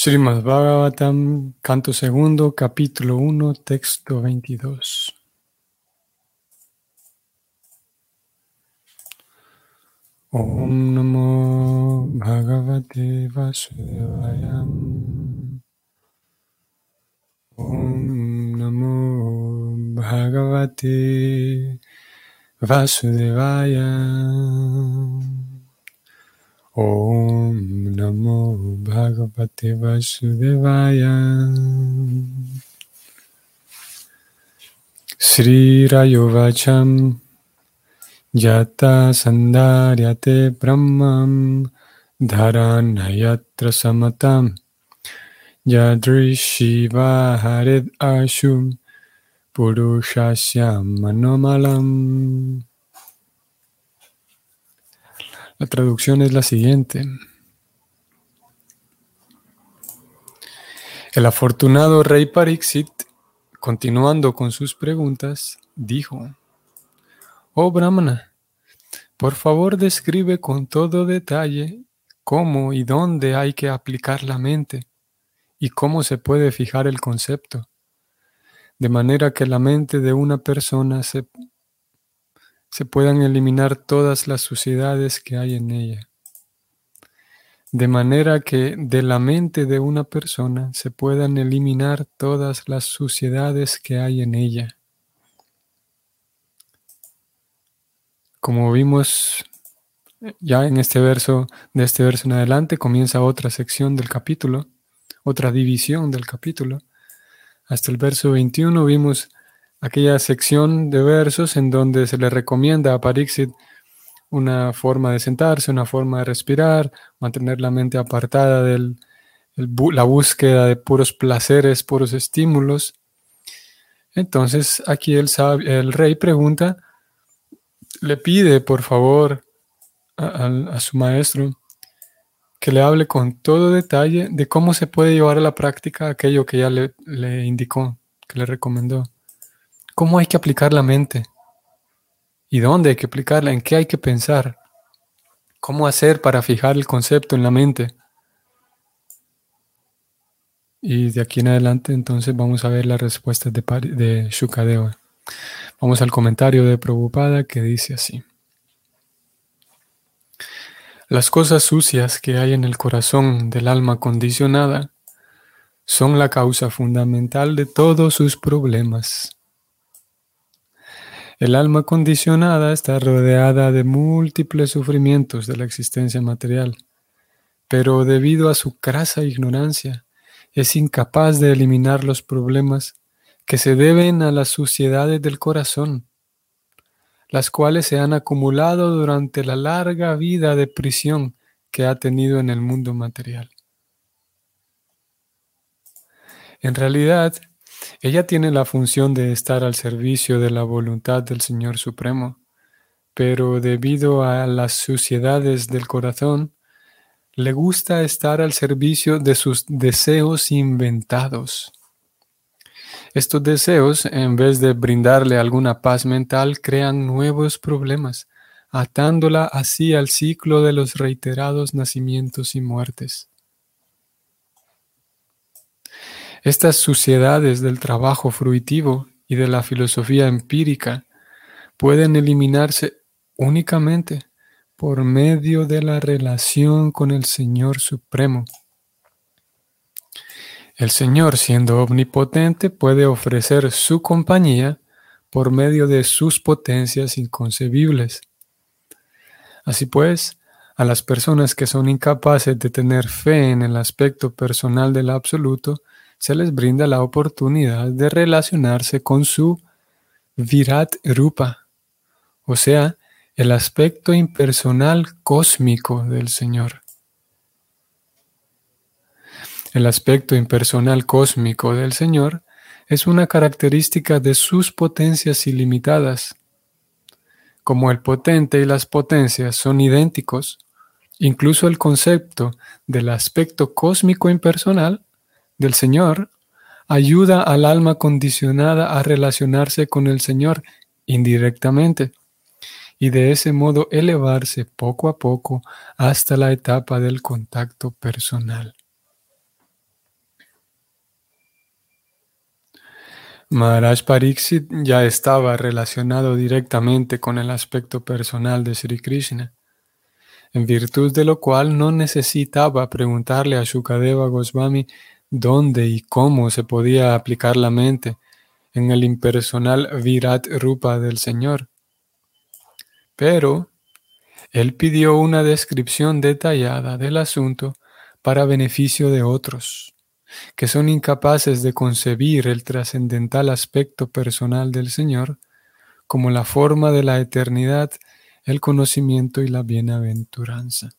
Srimad Bhagavatam, canto segundo, capítulo 1, texto 22. Om Namo Bhagavate Vasudevaya. Om Namo Bhagavate Vasudevaya. Om Namo Bhagavate Vasudevaya. Sri Rayovacham Yata Sandaryate Brahmam Dharanayatra Samatam Yadrishiva Harid Ashum Purushasya Manomalam. La traducción es la siguiente. El afortunado rey Pariksit, continuando con sus preguntas, dijo, Oh Brahmana, por favor describe con todo detalle cómo y dónde hay que aplicar la mente y cómo se puede fijar el concepto, de manera que la mente de una persona se se puedan eliminar todas las suciedades que hay en ella. De manera que de la mente de una persona se puedan eliminar todas las suciedades que hay en ella. Como vimos ya en este verso, de este verso en adelante, comienza otra sección del capítulo, otra división del capítulo. Hasta el verso 21 vimos aquella sección de versos en donde se le recomienda a Parixit una forma de sentarse, una forma de respirar, mantener la mente apartada de la búsqueda de puros placeres, puros estímulos. Entonces aquí el, el rey pregunta, le pide por favor a, su maestro que le hable con todo detalle de cómo se puede llevar a la práctica aquello que ya le indicó, que le recomendó. ¿Cómo hay que aplicar la mente? ¿Y dónde hay que aplicarla? ¿En qué hay que pensar? ¿Cómo hacer para fijar el concepto en la mente? Y de aquí en adelante entonces vamos a ver las respuestas de, de Shukadeva. Vamos al comentario de Prabhupada que dice así. Las cosas sucias que hay en el corazón del alma condicionada son la causa fundamental de todos sus problemas. El alma condicionada está rodeada de múltiples sufrimientos de la existencia material, pero debido a su crasa ignorancia, es incapaz de eliminar los problemas que se deben a las suciedades del corazón, las cuales se han acumulado durante la larga vida de prisión que ha tenido en el mundo material. En realidad, ella tiene la función de estar al servicio de la voluntad del Señor Supremo, pero debido a las suciedades del corazón, le gusta estar al servicio de sus deseos inventados. Estos deseos, en vez de brindarle alguna paz mental, crean nuevos problemas, atándola así al ciclo de los reiterados nacimientos y muertes. Estas suciedades del trabajo fruitivo y de la filosofía empírica pueden eliminarse únicamente por medio de la relación con el Señor Supremo. El Señor, siendo omnipotente, puede ofrecer su compañía por medio de sus potencias inconcebibles. Así pues, a las personas que son incapaces de tener fe en el aspecto personal del absoluto, se les brinda la oportunidad de relacionarse con su Virat Rupa, o sea, el aspecto impersonal cósmico del Señor. El aspecto impersonal cósmico del Señor es una característica de sus potencias ilimitadas. Como el potente y las potencias son idénticos, incluso el concepto del aspecto cósmico impersonal del Señor ayuda al alma condicionada a relacionarse con el Señor indirectamente y de ese modo elevarse poco a poco hasta la etapa del contacto personal. Maharaj Pariksit ya estaba relacionado directamente con el aspecto personal de Sri Krishna, en virtud de lo cual no necesitaba preguntarle a Shukadeva Goswami dónde y cómo se podía aplicar la mente en el impersonal Virat Rupa del Señor. Pero él pidió una descripción detallada del asunto para beneficio de otros que son incapaces de concebir el trascendental aspecto personal del Señor como la forma de la eternidad, el conocimiento y la bienaventuranza.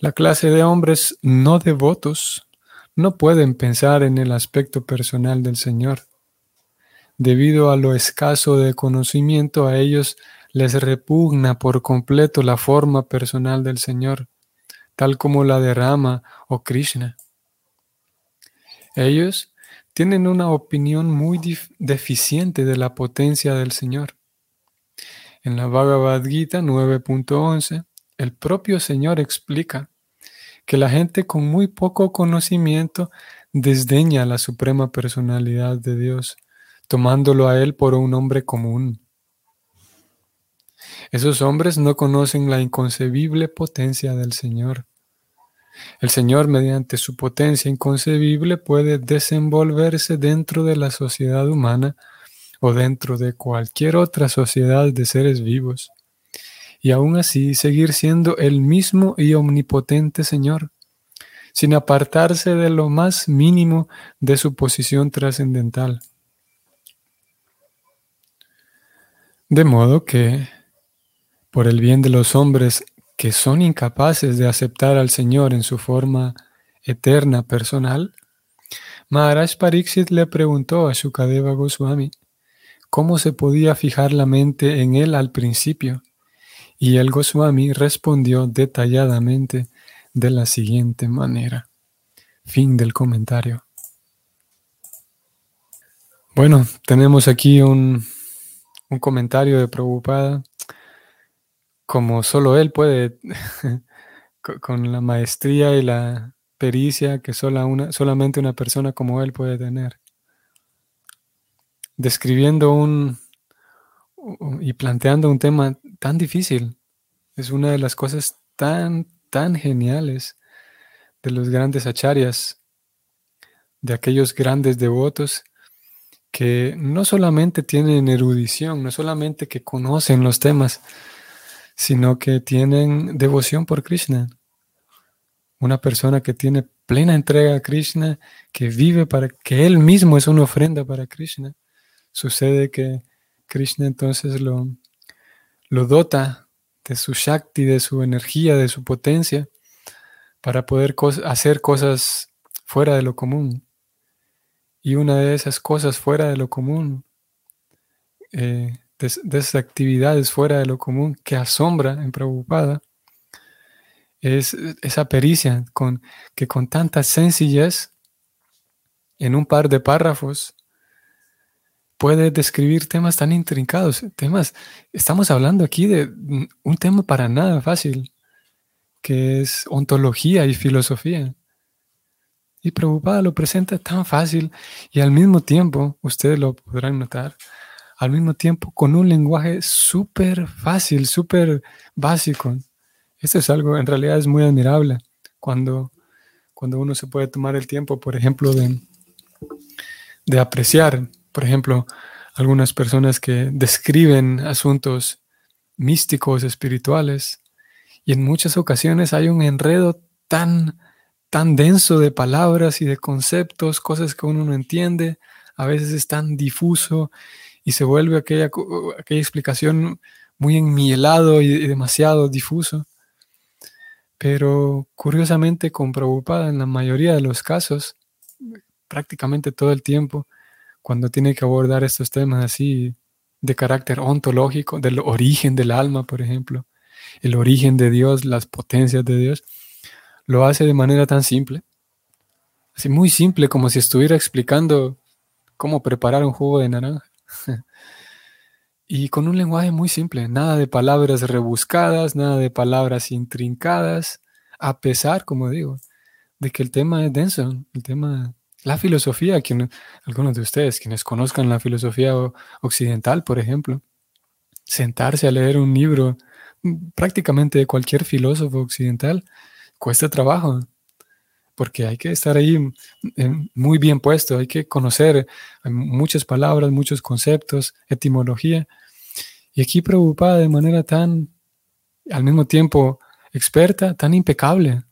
La clase de hombres no devotos no pueden pensar en el aspecto personal del Señor. Debido a lo escaso de conocimiento, a ellos les repugna por completo la forma personal del Señor tal como la de Rama o Krishna. Ellos tienen una opinión muy deficiente de la potencia del Señor. En la Bhagavad Gita 9.11, el propio Señor explica que la gente con muy poco conocimiento desdeña la suprema personalidad de Dios, tomándolo a Él por un hombre común. Esos hombres no conocen la inconcebible potencia del Señor. El Señor, mediante su potencia inconcebible, puede desenvolverse dentro de la sociedad humana o dentro de cualquier otra sociedad de seres vivos, y aún así seguir siendo el mismo y omnipotente Señor, sin apartarse de lo más mínimo de su posición trascendental. De modo que, por el bien de los hombres que son incapaces de aceptar al Señor en su forma eterna personal, Maharaj Pariksit le preguntó a Shukadeva Goswami cómo se podía fijar la mente en él al principio, y el Goswami respondió detalladamente de la siguiente manera. Fin del comentario. Bueno, tenemos aquí un, un comentario de Prabhupada como solo él puede, con la maestría y la pericia que una, solamente una persona como él puede tener. Describiendo un y planteando un tema tan difícil. Es una de las cosas tan, tan geniales de los grandes acharyas, de aquellos grandes devotos que no solamente tienen erudición, no solamente que conocen los temas, sino que tienen devoción por Krishna. Una persona que tiene plena entrega a Krishna, que vive para que él mismo es una ofrenda para Krishna. Sucede que Krishna entonces lo, lo dota de su Shakti, de su energía, de su potencia, para poder hacer cosas fuera de lo común. Y una de esas cosas fuera de lo común eh, de, esas actividades fuera de lo común que asombra en Prabhupada es esa pericia con, que con tanta sencillez, en un par de párrafos, puede describir temas tan intrincados, temas, estamos hablando aquí de un tema para nada fácil, que es ontología y filosofía. Y Prabhupada lo presenta tan fácil y al mismo tiempo, ustedes lo podrán notar, al mismo tiempo con un lenguaje súper fácil, súper básico. Esto es algo, en realidad es muy admirable cuando, cuando uno se puede tomar el tiempo, por ejemplo, de, de apreciar, por ejemplo, algunas personas que describen asuntos místicos, espirituales, y en muchas ocasiones hay un enredo tan, tan denso de palabras y de conceptos, cosas que uno no entiende, a veces es tan difuso y se vuelve aquella, aquella explicación muy enmielado y, demasiado difuso. Pero curiosamente con en la mayoría de los casos, prácticamente todo el tiempo, cuando tiene que abordar estos temas así de carácter ontológico, del origen del alma, por ejemplo, el origen de Dios, las potencias de Dios, lo hace de manera tan simple, así muy simple, como si estuviera explicando cómo preparar un jugo de naranja. y con un lenguaje muy simple, nada de palabras rebuscadas, nada de palabras intrincadas, a pesar, como digo, de que el tema es denso, el tema La filosofía, algunos de ustedes, quienes conozcan la filosofía occidental, por ejemplo, sentarse a leer un libro mm, prácticamente de cualquier filósofo occidental cuesta trabajo, porque hay que estar ahí mm, muy bien puesto, hay que conocer muchas palabras, muchos conceptos, etimología. Y aquí preocupada de manera tan, al mismo tiempo, experta, tan impecable.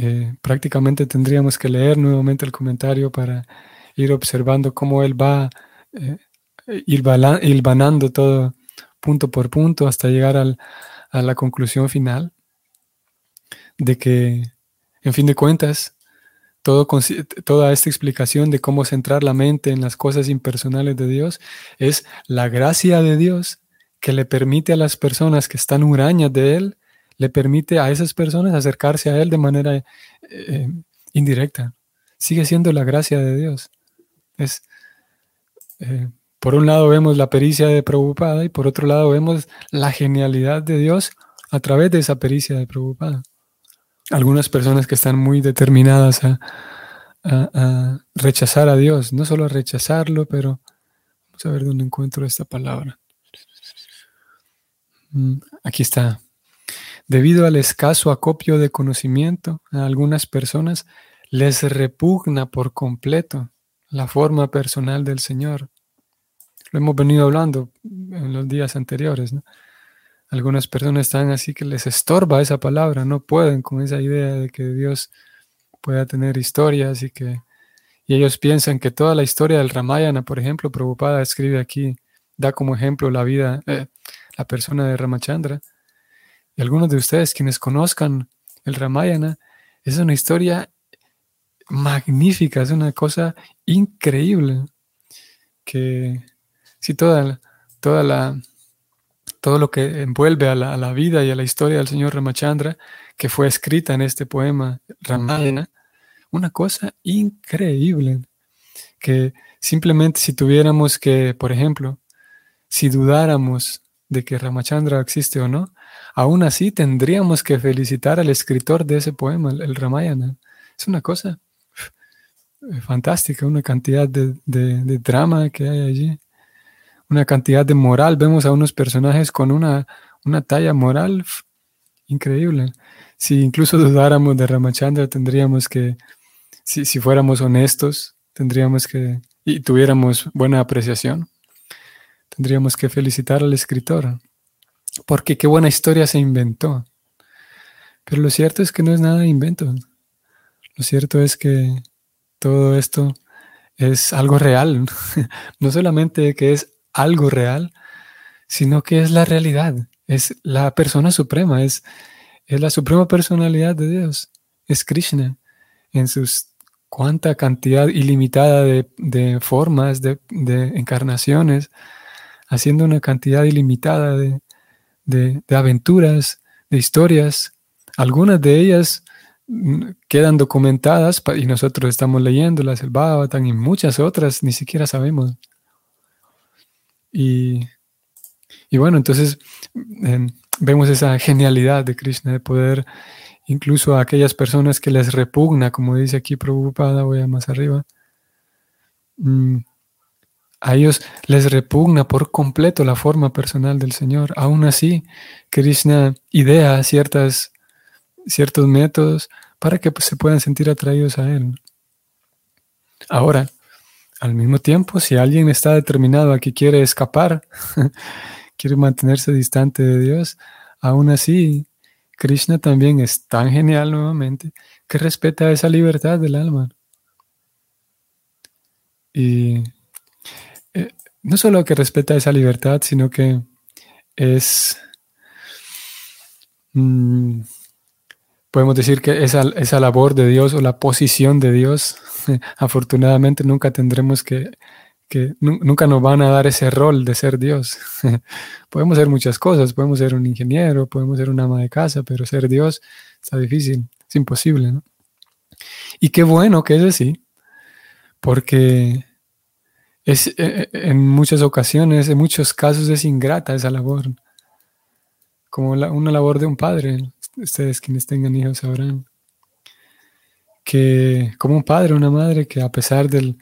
Eh, prácticamente tendríamos que leer nuevamente el comentario para ir observando cómo él va eh, hilvanando todo punto por punto hasta llegar a la conclusión final de que, en fin de cuentas, todo, toda esta explicación de cómo centrar la mente en las cosas impersonales de Dios es la gracia de Dios que le permite a las personas que están hurañas de Él le permite a esas personas acercarse a Él de manera eh, indirecta. Sigue siendo la gracia de Dios. Es, eh, por un lado vemos la pericia de Prabhupada y por otro lado vemos la genialidad de Dios a través de esa pericia de Prabhupada. Algunas personas que están muy determinadas a, a rechazar a Dios, no solo a rechazarlo, pero vamos a ver dónde encuentro esta palabra. Mm, aquí está. Debido al escaso acopio de conocimiento, a algunas personas les repugna por completo la forma personal del Señor. Lo hemos venido hablando en los días anteriores. Algunas personas están así que les estorba esa palabra, no pueden con esa idea de que Dios pueda tener historias y que y ellos piensan que toda la historia del Ramayana, por ejemplo, Prabhupada escribe aquí, da como ejemplo la vida, eh, la persona de Ramachandra y algunos de ustedes quienes conozcan el Ramayana, es una historia magnífica, es una cosa increíble que si toda, toda la, todo lo que envuelve a la, vida y a la historia del señor Ramachandra, que fue escrita en este poema Ramayana, una cosa increíble, que simplemente si tuviéramos que, por ejemplo, si dudáramos de que Ramachandra existe o no, aún así tendríamos que felicitar al escritor de ese poema, el, Ramayana. Es una cosa fantástica, una cantidad de, drama que hay allí, una cantidad de moral. Vemos a unos personajes con una, una talla moral increíble. Si incluso dudáramos de Ramachandra, tendríamos que, si, si fuéramos honestos, tendríamos que, y tuviéramos buena apreciación, tendríamos que felicitar al escritor, porque qué buena historia se inventó. Pero lo cierto es que no es nada de invento. Lo cierto es que todo esto es algo real. No solamente que es algo real, sino que es la realidad. Es la persona suprema, es, es la suprema personalidad de Dios. Es Krishna en sus cuánta cantidad ilimitada de, formas, de, de encarnaciones, haciendo una cantidad ilimitada de, aventuras, de historias. Algunas de ellas mm, quedan documentadas y nosotros estamos leyéndolas, el Bhagavatam y muchas otras ni siquiera sabemos. Y, bueno, entonces em, vemos esa genialidad de Krishna de poder, incluso a aquellas personas que les repugna, como dice aquí Prabhupada, voy a más arriba, mm, a ellos les repugna por completo la forma personal del Señor. Aún así, Krishna idea ciertas, ciertos métodos para que pues, se puedan sentir atraídos a Él. Ahora, al mismo tiempo, si alguien está determinado a que quiere escapar, quiere mantenerse distante de Dios, aún así, Krishna también es tan genial nuevamente que respeta esa libertad del alma. Y no solo que respeta esa libertad, sino que es, mm, podemos decir que esa, esa labor de Dios o la posición de Dios, afortunadamente nunca tendremos que, que nunca nos van a dar ese rol de ser Dios. podemos ser muchas cosas, podemos ser un ingeniero, podemos ser una ama de casa, pero ser Dios está difícil, es imposible. Y qué bueno que es así, porque es, eh, eh, en muchas ocasiones, en muchos casos es ingrata esa labor, como una labor de un padre. Ustedes quienes tengan hijos sabrán que como un padre una madre que a pesar del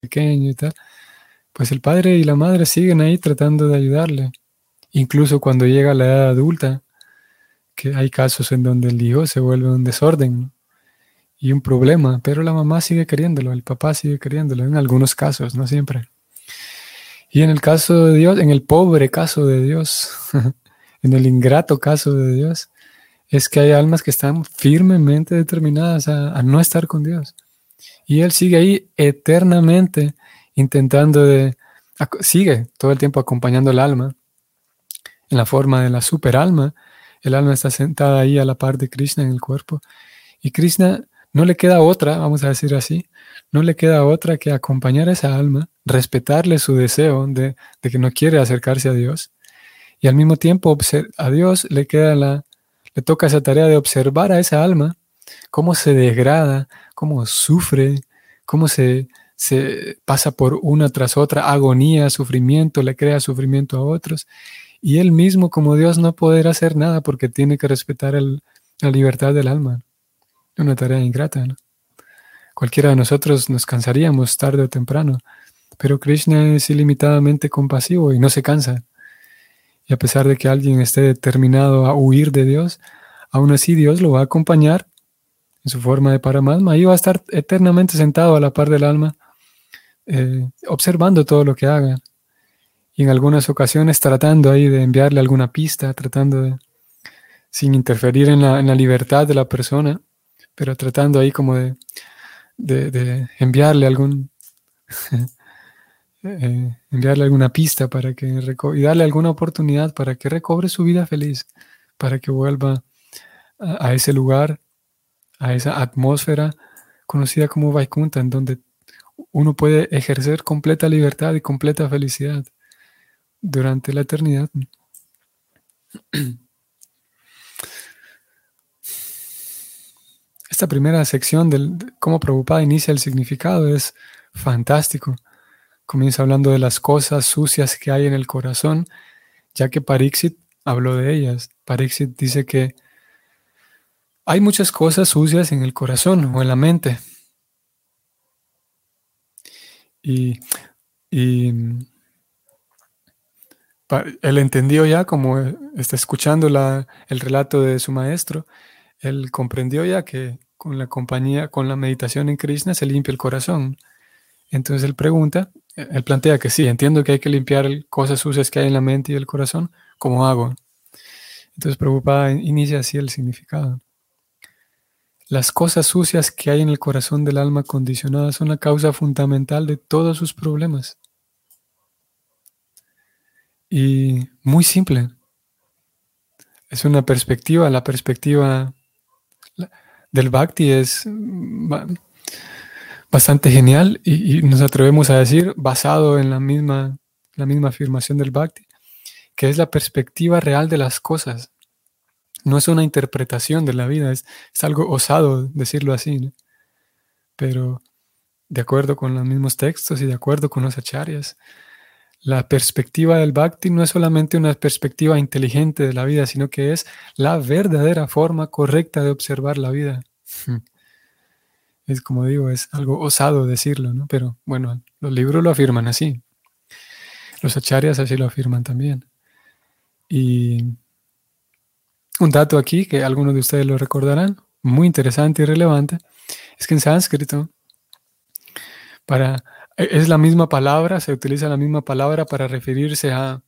pequeño y tal, pues el padre y la madre siguen ahí tratando de ayudarle. Incluso cuando llega la edad adulta, que hay casos en donde el hijo se vuelve un desorden y un problema, pero la mamá sigue queriéndolo, el papá sigue queriéndolo, en algunos casos, no siempre. Y en el caso de Dios, en el pobre caso de Dios, en el ingrato caso de Dios, es que hay almas que están firmemente determinadas a, no estar con Dios. Y Él sigue ahí eternamente intentando de, sigue todo el tiempo acompañando el alma en la forma de la super alma. El alma está sentada ahí a la par de Krishna en el cuerpo. Y Krishna no le queda otra, vamos a decir así, no le queda otra que acompañar a esa alma, respetarle su deseo de, de que no quiere acercarse a Dios. Y al mismo tiempo a Dios le queda la, le toca esa tarea de observar a esa alma, cómo se degrada, cómo sufre, cómo se, pasa por una tras otra agonía, sufrimiento, le crea sufrimiento a otros. Y él mismo, como Dios, no poder hacer nada porque tiene que respetar la libertad del alma. Una tarea ingrata. Cualquiera de nosotros nos cansaríamos tarde o temprano, pero Krishna es ilimitadamente compasivo y no se cansa. Y a pesar de que alguien esté determinado a huir de Dios, aún así Dios lo va a acompañar en su forma de Paramatma. Ahí va a estar eternamente sentado a la par del alma, eh, observando todo lo que haga. Y en algunas ocasiones tratando ahí de enviarle alguna pista, tratando de, sin interferir en la, libertad de la persona, pero tratando ahí como de, de enviarle algún Eh, enviarle alguna pista para que y darle alguna oportunidad para que recobre su vida feliz, para que vuelva a, ese lugar, a esa atmósfera conocida como Vaikunta, en donde uno puede ejercer completa libertad y completa felicidad durante la eternidad. Esta primera sección de cómo Prabhupada inicia el significado es fantástico. Comienza hablando de las cosas sucias que hay en el corazón, ya que Parixit habló de ellas. Parixit dice que hay muchas cosas sucias en el corazón o en la mente. Y, él entendió ya, como está escuchando el relato de su maestro, él comprendió ya que con la compañía, con la meditación en Krishna se limpia el corazón. Entonces él pregunta, él plantea que sí, entiendo que hay que limpiar cosas sucias que hay en la mente y el corazón, ¿cómo hago? Entonces preocupada inicia así el significado. Las cosas sucias que hay en el corazón del alma condicionada son la causa fundamental de todos sus problemas. Y muy simple. Es una perspectiva, la perspectiva del bhakti es bastante genial y, nos atrevemos a decir, basado en la misma, la misma afirmación del Bhakti, que es la perspectiva real de las cosas. No es una interpretación de la vida, es, algo osado decirlo así, pero de acuerdo con los mismos textos y de acuerdo con los acharyas, la perspectiva del bhakti no es solamente una perspectiva inteligente de la vida, sino que es la verdadera forma correcta de observar la vida. Es como digo, es algo osado decirlo, ¿no? Pero bueno, los libros lo afirman así. Los acharyas así lo afirman también. Y un dato aquí que algunos de ustedes lo recordarán, muy interesante y relevante, es que en sánscrito para, es la misma palabra, se utiliza la misma palabra para referirse a,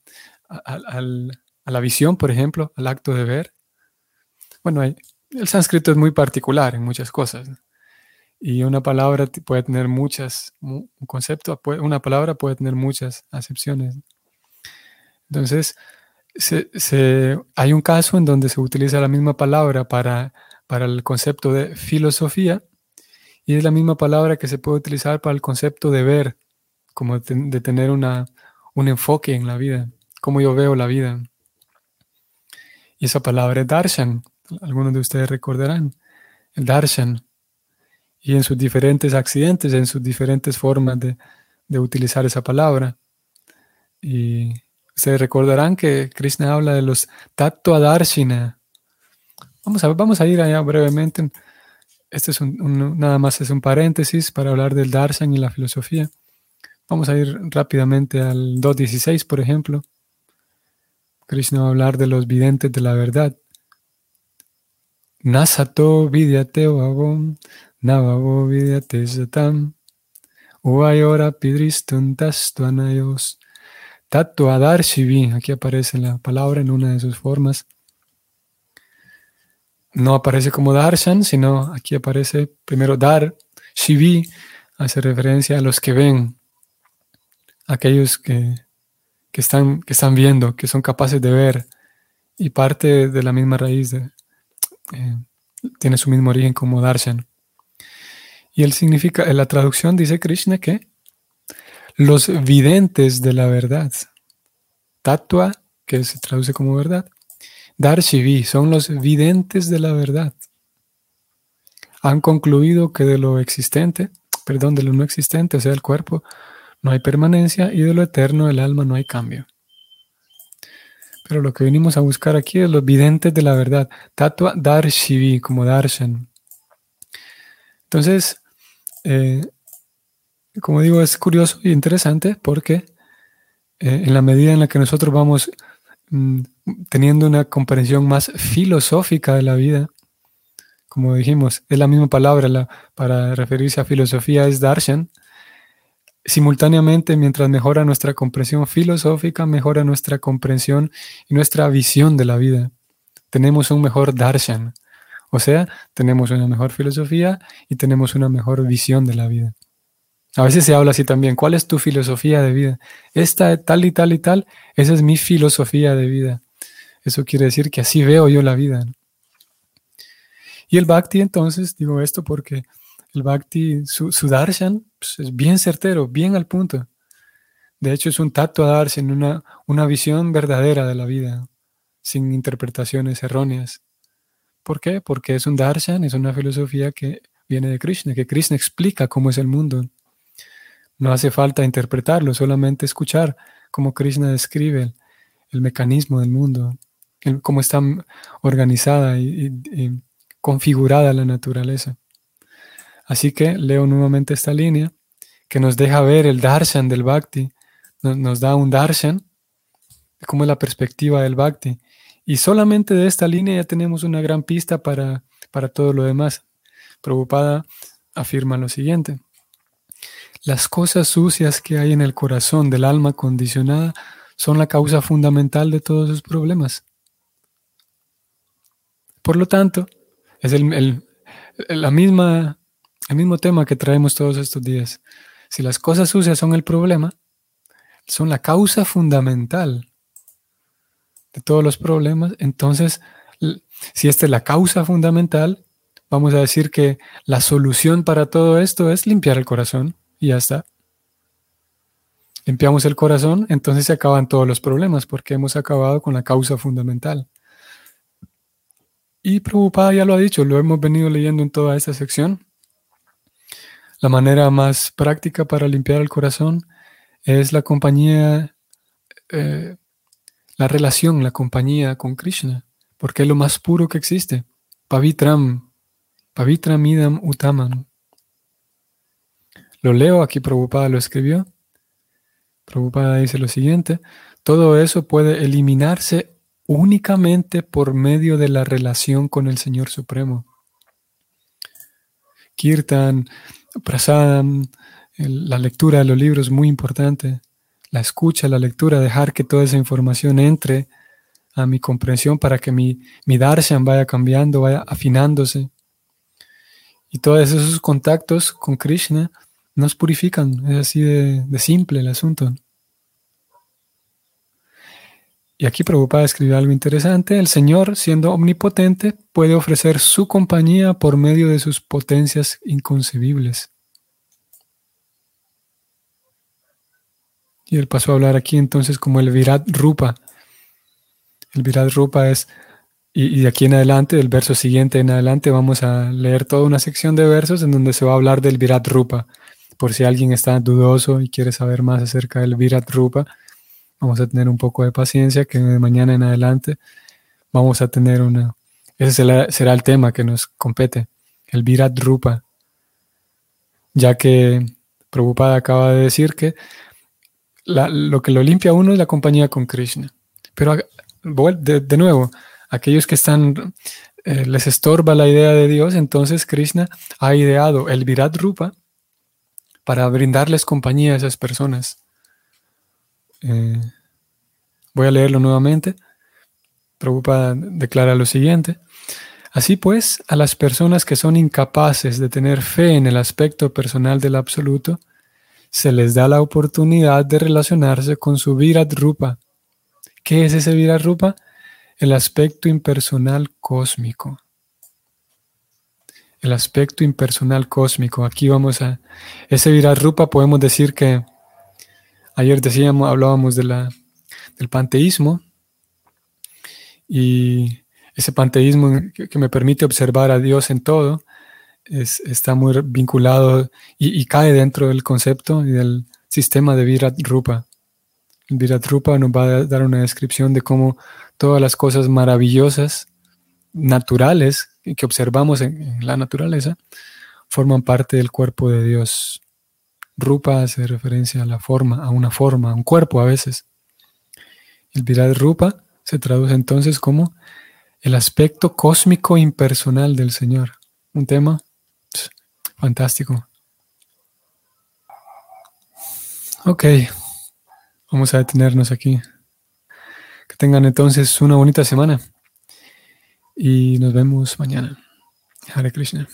a la visión, por ejemplo, al acto de ver. Bueno, el sánscrito es muy particular en muchas cosas. Y una palabra puede tener muchas, una palabra puede tener muchas acepciones. Entonces, hay un caso en donde se utiliza la misma palabra para, para el concepto de filosofía y es la misma palabra que se puede utilizar para el concepto de ver, como de, tener una, un enfoque en la vida, como yo veo la vida. Y esa palabra es darshan, algunos de ustedes recordarán, el darshan y en sus diferentes accidentes, en sus diferentes formas de, utilizar esa palabra. Y ustedes recordarán que Krishna habla de los tattva darshina. Vamos a, vamos a ir allá brevemente. Este es un, nada más es un paréntesis para hablar del darshan y la filosofía. Vamos a ir rápidamente al 2.16, por ejemplo. Krishna va a hablar de los videntes de la verdad. Nasato vidyate vagom, navavo vidyate satam, uayora pidristuntas tuanayos. Tatuadar shivi, aquí aparece la palabra en una de sus formas. No aparece como darshan, sino aquí aparece primero dar, shivi, hace referencia a los que ven, aquellos que, están, que están viendo, que son capaces de ver, y parte de la misma raíz, eh, tiene su mismo origen como darshan. Y él significa, en la traducción dice Krishna que los videntes de la verdad. Tatua, que se traduce como verdad. Darshivi, son los videntes de la verdad. Han concluido que de lo existente, perdón, de lo no existente, o sea, el cuerpo, no hay permanencia y de lo eterno, el alma, no hay cambio. Pero lo que venimos a buscar aquí es los videntes de la verdad. Tatua Darshivi, como Darshan. Entonces, eh, como digo, es curioso y interesante porque eh, en la medida en la que nosotros vamos mm, teniendo una comprensión más filosófica de la vida, como dijimos, es la misma palabra para referirse a filosofía, es darshan. Simultáneamente, mientras mejora nuestra comprensión filosófica, mejora nuestra comprensión y nuestra visión de la vida. Tenemos un mejor darshan, o sea, tenemos una mejor filosofía y tenemos una mejor visión de la vida. A veces se habla así también. ¿Cuál es tu filosofía de vida? Esta tal y tal y tal, esa es mi filosofía de vida. Eso quiere decir que así veo yo la vida. Y el bhakti, entonces, digo esto porque el bhakti, su, darshan, pues, es bien certero, bien al punto. De hecho, es un tacto a darshan, una, una visión verdadera de la vida, sin interpretaciones erróneas. ¿Por qué? Porque es un darshan, es una filosofía que viene de Krishna, que Krishna explica cómo es el mundo. No hace falta interpretarlo, solamente escuchar cómo Krishna describe el, mecanismo del mundo, cómo está organizada y, configurada la naturaleza. Así que leo nuevamente esta línea que nos deja ver el darshan del bhakti, nos, da un darshan, cómo es la perspectiva del bhakti. Y solamente de esta línea ya tenemos una gran pista para, para todo lo demás. Prabhupada afirma lo siguiente. Las cosas sucias que hay en el corazón del alma condicionada son la causa fundamental de todos sus problemas. Por lo tanto, es el, la misma, el mismo tema que traemos todos estos días. Si las cosas sucias son el problema, son la causa fundamental de todos los problemas, entonces, si esta es la causa fundamental, vamos a decir que la solución para todo esto es limpiar el corazón y ya está. Limpiamos el corazón, entonces se acaban todos los problemas porque hemos acabado con la causa fundamental. Y Prabhupada ya lo ha dicho, lo hemos venido leyendo en toda esta sección. La manera más práctica para limpiar el corazón es la compañía, eh, la relación, la compañía con Krishna, porque es lo más puro que existe. Pavitram, pavitram idam utaman. Lo leo, aquí Prabhupada lo escribió. Prabhupada dice lo siguiente, todo eso puede eliminarse únicamente por medio de la relación con el Señor Supremo. Kirtan, Prasadam, la lectura de los libros es muy importante. La escucha, la lectura, dejar que toda esa información entre a mi comprensión para que mi, mi darshan vaya cambiando, vaya afinándose. Y todos esos contactos con Krishna nos purifican. Es así de, simple el asunto. Y aquí Prabhupada escribe algo interesante. El Señor, siendo omnipotente, puede ofrecer su compañía por medio de sus potencias inconcebibles. Y él pasó a hablar aquí entonces como el Virat Rupa. El Virat Rupa es, y, y, de aquí en adelante, del verso siguiente en adelante, vamos a leer toda una sección de versos en donde se va a hablar del Virat Rupa por si alguien está dudoso y quiere saber más acerca del Virat Rupa, vamos a tener un poco de paciencia que de mañana en adelante vamos a tener una... Ese será, el tema que nos compete, el Virat Rupa, ya que Prabhupada acaba de decir que lo que lo limpia uno es la compañía con Krishna. Pero de, de nuevo, aquellos que están, eh, les estorba la idea de Dios, entonces Krishna ha ideado el Virat Rupa para brindarles compañía a esas personas. Eh, voy a leerlo nuevamente. Prabhupada declara lo siguiente. Así pues, a las personas que son incapaces de tener fe en el aspecto personal del absoluto, se les da la oportunidad de relacionarse con su Virat Rupa. ¿Qué es ese Virat Rupa? El aspecto impersonal cósmico. El aspecto impersonal cósmico. Aquí vamos a. Ese Virat Rupa podemos decir que. Ayer decíamos, hablábamos del panteísmo. Y ese panteísmo que, me permite observar a Dios en todo está muy vinculado y, cae dentro del concepto y del sistema de Virat Rupa. Virat Rupa nos va a dar una descripción de cómo todas las cosas maravillosas, naturales, que observamos en, la naturaleza, forman parte del cuerpo de Dios. Rupa hace referencia a la forma, a una forma, a un cuerpo a veces. El Virat Rupa se traduce entonces como el aspecto cósmico impersonal del Señor. Un tema fantástico. Ok, vamos a detenernos aquí. Que tengan entonces una bonita semana y nos vemos mañana. Hare Krishna.